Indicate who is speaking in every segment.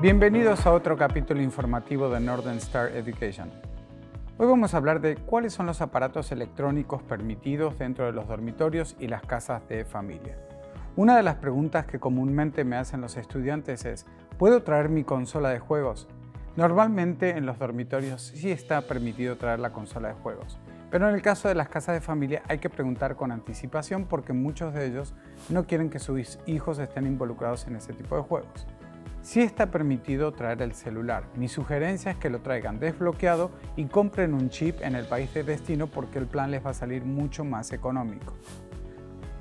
Speaker 1: Bienvenidos a otro capítulo informativo de Northern Star Education. Hoy vamos a hablar de cuáles son los aparatos electrónicos permitidos dentro de los dormitorios y las casas de familia. Una de las preguntas que comúnmente me hacen los estudiantes es, ¿puedo traer mi consola de juegos? Normalmente en los dormitorios sí está permitido traer la consola de juegos, pero en el caso de las casas de familia hay que preguntar con anticipación porque muchos de ellos no quieren que sus hijos estén involucrados en ese tipo de juegos. Sí está permitido traer el celular. Mi sugerencia es que lo traigan desbloqueado y compren un chip en el país de destino porque el plan les va a salir mucho más económico.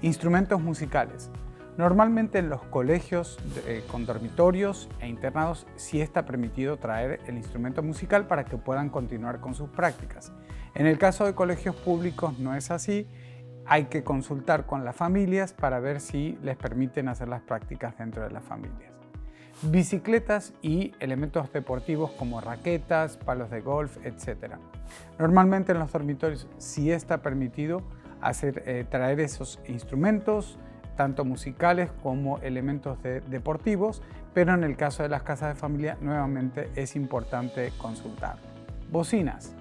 Speaker 1: Instrumentos musicales. Normalmente en los colegios eh, con dormitorios e internados sí está permitido traer el instrumento musical para que puedan continuar con sus prácticas. En el caso de colegios públicos no es así. Hay que consultar con las familias para ver si les permiten hacer las prácticas dentro de las familias bicicletas y elementos deportivos como raquetas, palos de golf, etc. Normalmente en los dormitorios sí está permitido hacer, eh, traer esos instrumentos, tanto musicales como elementos deportivos, pero en el caso de las casas de familia nuevamente es importante consultar. Bocinas.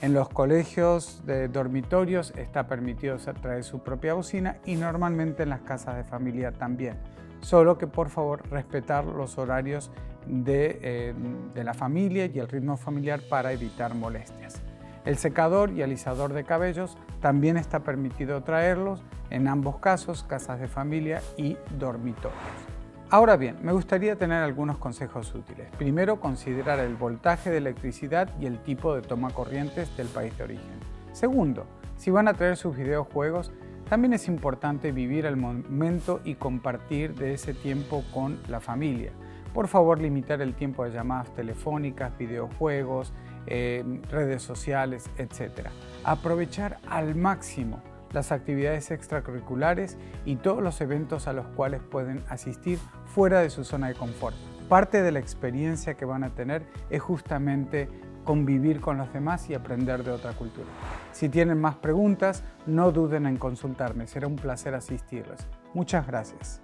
Speaker 1: En los colegios de dormitorios está permitido traer su propia bocina y normalmente en las casas de familia también. Solo que por favor respetar los horarios de, eh, de la familia y el ritmo familiar para evitar molestias. El secador y alisador de cabellos también está permitido traerlos en ambos casos, casas de familia y dormitorios. Ahora bien, me gustaría tener algunos consejos útiles. Primero, considerar el voltaje de electricidad y el tipo de toma corrientes del país de origen. Segundo, si van a traer sus videojuegos, también es importante vivir el momento y compartir de ese tiempo con la familia. Por favor, limitar el tiempo de llamadas telefónicas, videojuegos, eh, redes sociales, etc. Aprovechar al máximo las actividades extracurriculares y todos los eventos a los cuales pueden asistir fuera de su zona de confort. Parte de la experiencia que van a tener es justamente convivir con los demás y aprender de otra cultura. Si tienen más preguntas, no duden en consultarme, será un placer asistirles. Muchas gracias.